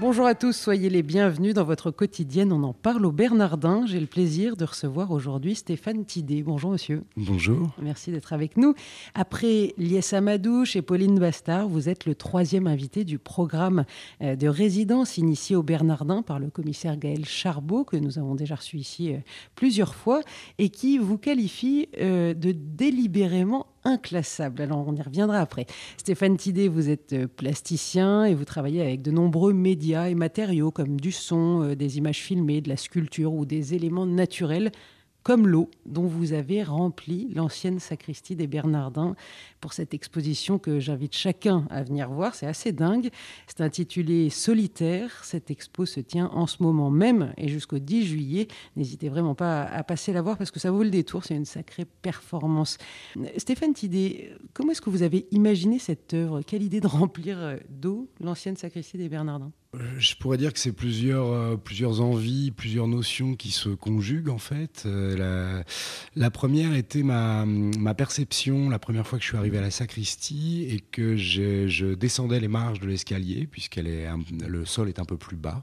Bonjour à tous, soyez les bienvenus dans votre quotidienne. On en parle au Bernardin. J'ai le plaisir de recevoir aujourd'hui Stéphane Tidé. Bonjour monsieur. Bonjour. Merci d'être avec nous. Après Lies Amadouche et Pauline Bastard, vous êtes le troisième invité du programme euh, de résidence initié au Bernardin par le commissaire Gaël Charbot, que nous avons déjà reçu ici euh, plusieurs fois, et qui vous qualifie euh, de délibérément inclassable. Alors on y reviendra après. Stéphane Tidé, vous êtes euh, plasticien et vous travaillez avec de nombreux médias et matériaux comme du son, euh, des images filmées, de la sculpture ou des éléments naturels comme l'eau dont vous avez rempli l'ancienne sacristie des Bernardins pour cette exposition que j'invite chacun à venir voir. C'est assez dingue. C'est intitulé Solitaire. Cette expo se tient en ce moment même et jusqu'au 10 juillet. N'hésitez vraiment pas à passer la voir parce que ça vaut le détour. C'est une sacrée performance. Stéphane Tidé, comment est-ce que vous avez imaginé cette œuvre? Quelle idée de remplir euh, d'eau l'ancienne sacristie des Bernardins? Je pourrais dire que c'est plusieurs, euh, plusieurs envies, plusieurs notions qui se conjuguent en fait. la, la, première était ma, ma, perception la première fois que je suis arrivé à la sacristie et que je, descendais les marches de l'escalier puisqu'elle est le sol est un peu plus bas.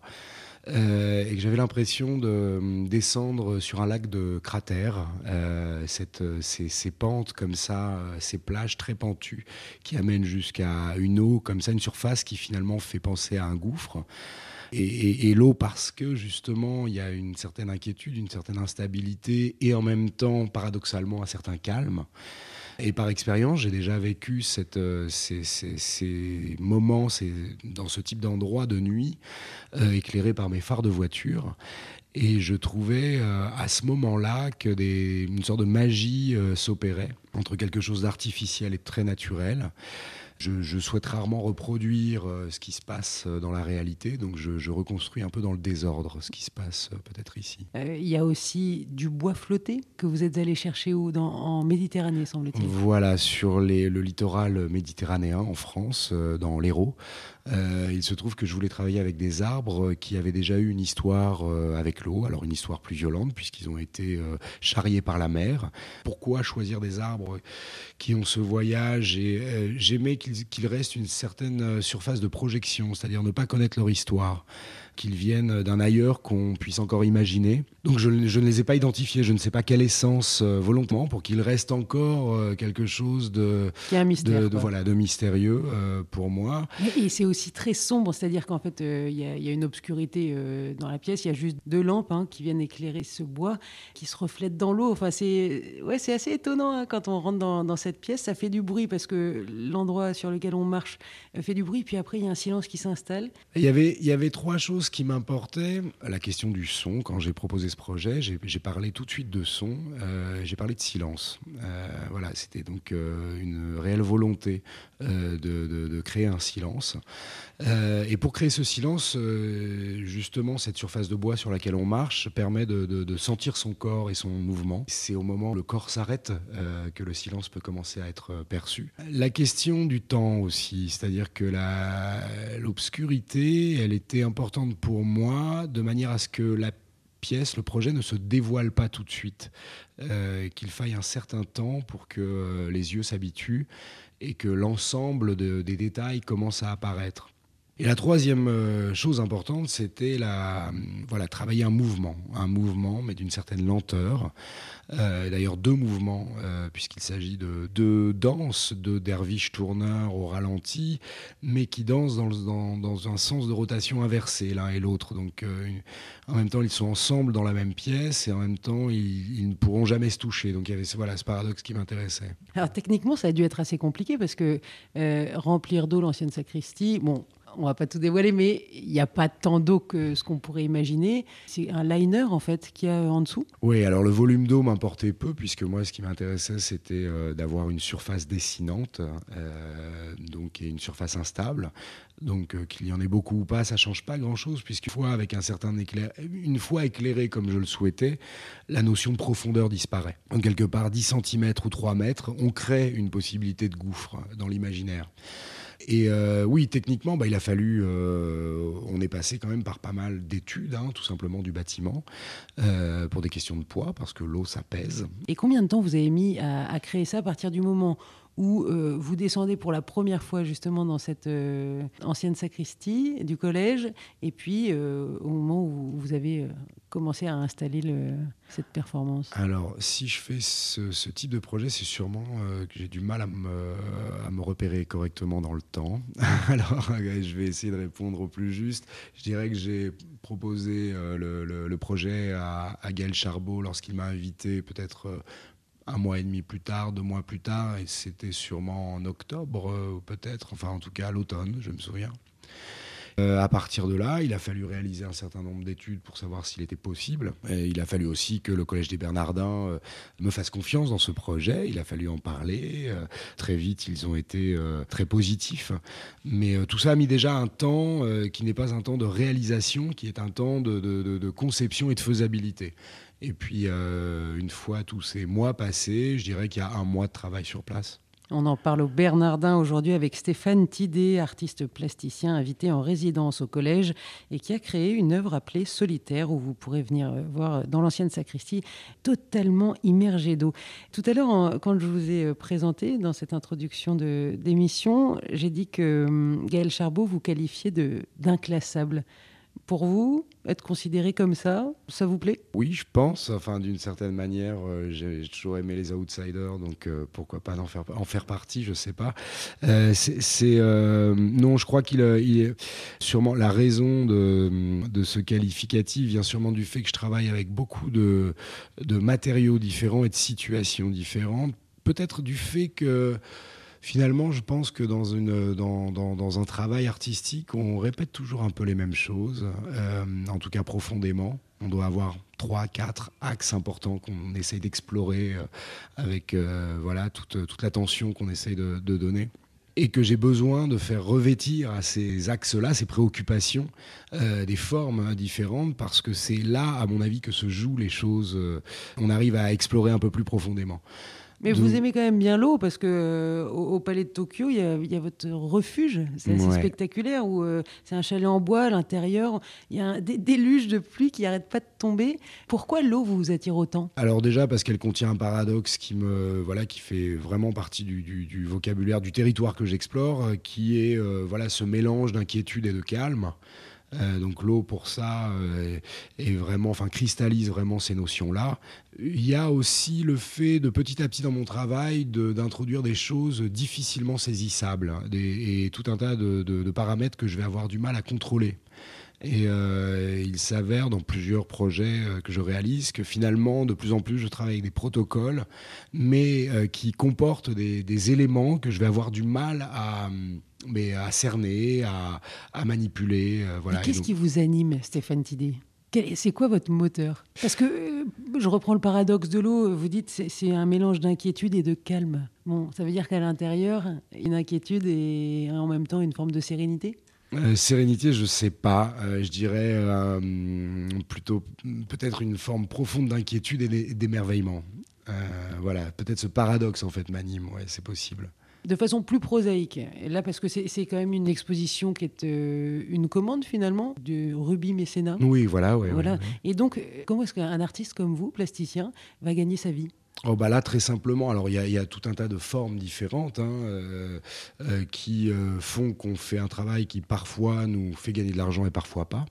Euh, et que j'avais l'impression de euh, descendre sur un lac de cratères, euh, cette, ces, ces, pentes comme ça, ces plages très pentues qui amènent jusqu'à une eau comme ça, une surface qui finalement fait penser à un gouffre. Et l'eau parce que justement il y a une certaine inquiétude, une certaine instabilité et en même temps paradoxalement un certain calme. Et par expérience, j'ai déjà vécu euh, ces, moments dans ce type d'endroit de nuit, euh, éclairé par mes phares de voiture. Et je trouvais euh, à ce moment-là que une sorte de magie s'opérait entre quelque chose d'artificiel et très naturel. Je, je, souhaite rarement reproduire euh, ce qui se passe euh, dans la réalité, donc je, je, reconstruis un peu dans le désordre ce qui se passe euh, peut-être ici. Euh, il y a aussi du bois flotté que vous êtes allé chercher où dans, En Méditerranée, semble-t-il. Voilà, sur les, le littoral méditerranéen en France, dans l'Hérault. Euh, il se trouve que je voulais travailler avec des arbres qui avaient déjà eu une histoire euh, avec l'eau, alors une histoire plus violente puisqu'ils ont été euh, charriés par la mer. Pourquoi choisir des arbres qui ont ce voyage et j'aimais qu'il qu reste une certaine surface de projection, c'est-à-dire ne pas connaître leur histoire qu'ils viennent d'un ailleurs qu'on puisse encore imaginer. Donc je, je, ne les ai pas identifiés, je ne sais pas quelle essence euh, volontairement pour qu'il reste encore euh, quelque chose de, un mystère, de, de, voilà, de mystérieux euh, pour moi. Et, et c'est aussi très sombre, c'est-à-dire qu'en fait il y, y, a une obscurité dans la pièce, il y a juste deux lampes hein, qui viennent éclairer ce bois qui se reflète dans l'eau. Enfin, c'est ouais, assez étonnant hein, quand on rentre dans, dans, cette pièce, ça fait du bruit parce que l'endroit sur lequel on marche fait du bruit, puis après il y a un silence qui s'installe. Il y avait, il y avait trois choses qui m'importait, la question du son. Quand j'ai proposé ce projet, j'ai parlé tout de suite de son, euh, j'ai parlé de silence. Euh, voilà, c'était donc euh, une réelle volonté de, créer un silence. Et pour créer ce silence, justement, cette surface de bois sur laquelle on marche permet de, de sentir son corps et son mouvement. C'est au moment où le corps s'arrête que le silence peut commencer à être perçu. La question du temps aussi, c'est-à-dire que l'obscurité, elle était importante pour moi de manière à ce que la pièce, le projet ne se dévoile pas tout de suite, euh, qu'il faille un certain temps pour que euh, les yeux s'habituent et que l'ensemble de, des détails commence à apparaître. Et la troisième euh, chose importante, c'était la voilà travailler un mouvement, un mouvement mais d'une certaine lenteur. Euh, D'ailleurs deux mouvements euh, puisqu'il s'agit de deux danses de derviches tourneurs au ralenti, mais qui dansent dans, un sens de rotation inversé l'un et l'autre. Donc en même temps ils sont ensemble dans la même pièce et en même temps ils, ne pourront jamais se toucher. Donc il y avait voilà ce paradoxe qui m'intéressait. Alors techniquement ça a dû être assez compliqué parce que remplir d'eau l'ancienne sacristie, bon on va pas tout dévoiler, mais il n'y a pas tant d'eau que ce qu'on pourrait imaginer. C'est un liner en fait qu'il y a en dessous. Oui, alors le volume d'eau m'importait peu puisque moi ce qui m'intéressait c'était euh, d'avoir une surface dessinante, euh, donc et une surface instable. Donc euh, qu'il y en ait beaucoup ou pas, ça change pas grand-chose puisqu'une fois avec un certain éclair, une fois éclairé comme je le souhaitais, la notion de profondeur disparaît. Donc quelque part 10 cm ou 3 mètres, on crée une possibilité de gouffre dans l'imaginaire. Et oui, techniquement, bah, il a fallu. on est passé quand même par pas mal d'études, hein, tout simplement du bâtiment, pour des questions de poids, parce que l'eau, ça pèse. Et combien de temps vous avez mis à, créer ça à partir du moment où euh, vous descendez pour la première fois justement dans cette euh, ancienne sacristie du collège, et puis euh, au moment où vous avez commencé à installer cette performance Alors, si je fais ce, type de projet, c'est sûrement que j'ai du mal à me, repérer correctement dans le temps. Alors, je vais essayer de répondre au plus juste. Je dirais que j'ai proposé le, projet à, à Gaël Charbot lorsqu'il m'a invité peut-être un mois et demi plus tard, deux mois plus tard, et c'était sûrement en octobre, euh, peut-être, enfin en tout cas à l'automne, je me souviens. Euh, à partir de là, il a fallu réaliser un certain nombre d'études pour savoir s'il était possible. Et il a fallu aussi que le Collège des Bernardins euh, me fasse confiance dans ce projet. Il a fallu en parler. très vite, ils ont été très positifs. Mais tout ça a mis déjà un temps qui n'est pas un temps de réalisation, qui est un temps de conception et de faisabilité. Et puis, euh, une fois tous ces mois passés, je dirais qu'il y a un mois de travail sur place. On en parle au Bernardin aujourd'hui avec Stéphane Tidé, artiste plasticien invité en résidence au collège et qui a créé une œuvre appelée Solitaire où vous pourrez venir euh, voir dans l'ancienne sacristie totalement immergée d'eau. Tout à l'heure, quand je vous ai euh, présenté dans cette introduction d'émission, j'ai dit que hum, Gaël Charbot vous qualifiait d'inclassable. Pour vous, être considéré comme ça, ça vous plaît? Oui, je pense. Enfin, d'une certaine manière, euh, j'ai toujours aimé les outsiders, donc euh, pourquoi pas en faire, en faire partie, je sais pas. Euh, non, je crois qu'il est sûrement la raison de, de, ce qualificatif vient sûrement du fait que je travaille avec beaucoup de, de matériaux différents et de situations différentes. Peut-être du fait que finalement, je pense que dans, un travail artistique, on répète toujours un peu les mêmes choses, euh, en tout cas profondément. On doit avoir trois, quatre axes importants qu'on essaye d'explorer euh, avec euh, voilà, toute, toute l'attention qu'on essaye de, donner et que j'ai besoin de faire revêtir à ces axes-là, ces préoccupations, des formes différentes, parce que c'est là, à mon avis, que se jouent les choses. on arrive à explorer un peu plus profondément. Mais vous aimez quand même bien l'eau parce que euh, au, palais de Tokyo, il y, a, votre refuge, c'est assez spectaculaire où euh, c'est un chalet en bois à l'intérieur, il y a un déluge de pluie qui n'arrête pas de tomber. Pourquoi l'eau vous attire autant? Alors déjà parce qu'elle contient un paradoxe qui me voilà qui fait vraiment partie du, du vocabulaire du territoire que j'explore, euh, qui est voilà ce mélange d'inquiétude et de calme. Euh, donc l'eau pour ça euh, est vraiment, enfin cristallise vraiment ces notions-là. Il y a aussi le fait de petit à petit dans mon travail d'introduire des choses difficilement saisissables hein, et tout un tas de, paramètres que je vais avoir du mal à contrôler. Et euh, il s'avère dans plusieurs projets que je réalise que finalement, de plus en plus, je travaille avec des protocoles, mais qui comportent des, des, éléments que je vais avoir du mal à, mais à cerner, à, manipuler. Euh, voilà. Qu'est-ce qui vous anime, Stéphane Tidé? C'est quoi votre moteur? Parce que euh, je reprends le paradoxe de l'eau, vous dites c'est un mélange d'inquiétude et de calme. Bon, ça veut dire qu'à l'intérieur, une inquiétude et en même temps une forme de sérénité? Euh, sérénité, je sais pas. je dirais plutôt peut-être une forme profonde d'inquiétude et d'émerveillement. voilà, peut-être ce paradoxe en fait m'anime. Ouais, c'est possible de façon plus prosaïque. Et là, parce que c'est quand même une exposition qui est euh, une commande finalement du Ruby Mécénat. Oui, voilà. voilà. Et donc, euh, comment est-ce qu'un artiste comme vous, plasticien, va gagner sa vie? Oh bah là, très simplement, alors il y, a tout un tas de formes différentes hein, euh, qui font qu'on fait un travail qui parfois nous fait gagner de l'argent et parfois pas.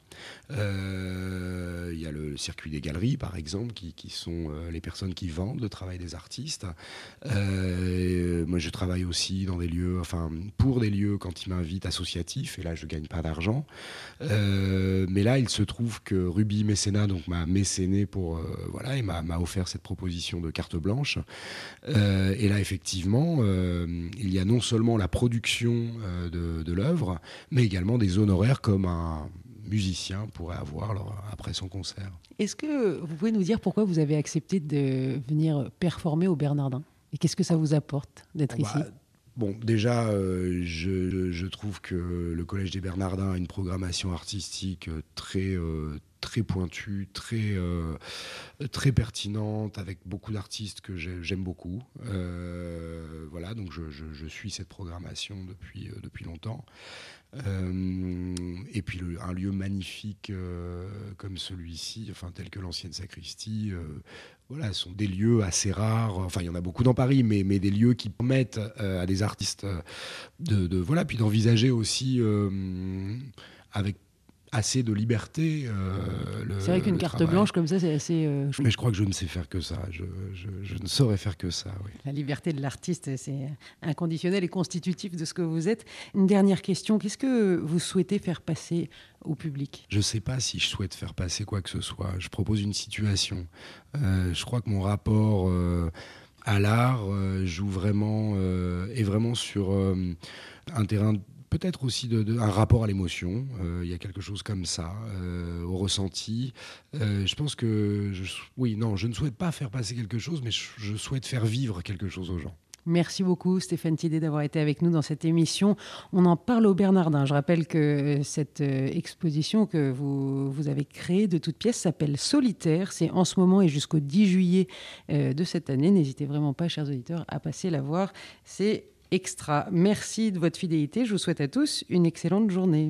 Euh, il y a le circuit des galeries, par exemple, qui, sont euh, les personnes qui vendent le travail des artistes. Euh, moi, je travaille aussi dans des lieux, enfin, pour des lieux quand ils m'invitent associatifs, et là, je gagne pas d'argent. mais là, il se trouve que Ruby Mécénat donc m'a mécéné pour voilà et m'a offert cette proposition de carte blanche. et là, effectivement, il y a non seulement la production de, de l'œuvre, mais également des honoraires comme un musicien pourrait avoir après son concert. Est-ce que vous pouvez nous dire pourquoi vous avez accepté de venir performer au Bernardin? Et qu'est-ce que ça vous apporte d'être bah, ici? Bon, déjà, euh, je, trouve que le Collège des Bernardins a une programmation artistique très, euh, très pointue, très, euh, très pertinente, avec beaucoup d'artistes que j'aime beaucoup. Euh, voilà, donc je, suis cette programmation depuis, euh, depuis longtemps. et puis un lieu magnifique comme celui-ci, enfin tel que l'ancienne sacristie, voilà, sont des lieux assez rares. Enfin, il y en a beaucoup dans Paris, mais, mais des lieux qui permettent à des artistes de voilà, puis d'envisager aussi avec assez de liberté. Euh, c'est vrai qu'une carte blanche comme ça, c'est assez. Euh, mais je crois que je ne sais faire que ça. Je, ne saurais faire que ça. Oui. La liberté de l'artiste, c'est inconditionnel et constitutif de ce que vous êtes. Une dernière question qu'est-ce que vous souhaitez faire passer au public? Je ne sais pas si je souhaite faire passer quoi que ce soit. Je propose une situation. Euh, je crois que mon rapport à l'art joue vraiment est vraiment sur un terrain peut-être aussi un rapport à l'émotion. Euh, il y a quelque chose comme ça, euh, au ressenti. Euh, je pense que, oui, non, je ne souhaite pas faire passer quelque chose, mais je, souhaite faire vivre quelque chose aux gens. Merci beaucoup Stéphane Tidé d'avoir été avec nous dans cette émission. On en parle au Bernardin. Je rappelle que cette exposition que vous, vous avez créée de toutes pièces s'appelle Solitaire. C'est en ce moment et jusqu'au 10 juillet de cette année. N'hésitez vraiment pas, chers auditeurs, à passer la voir. C'est extra. Merci de votre fidélité. Je vous souhaite à tous une excellente journée.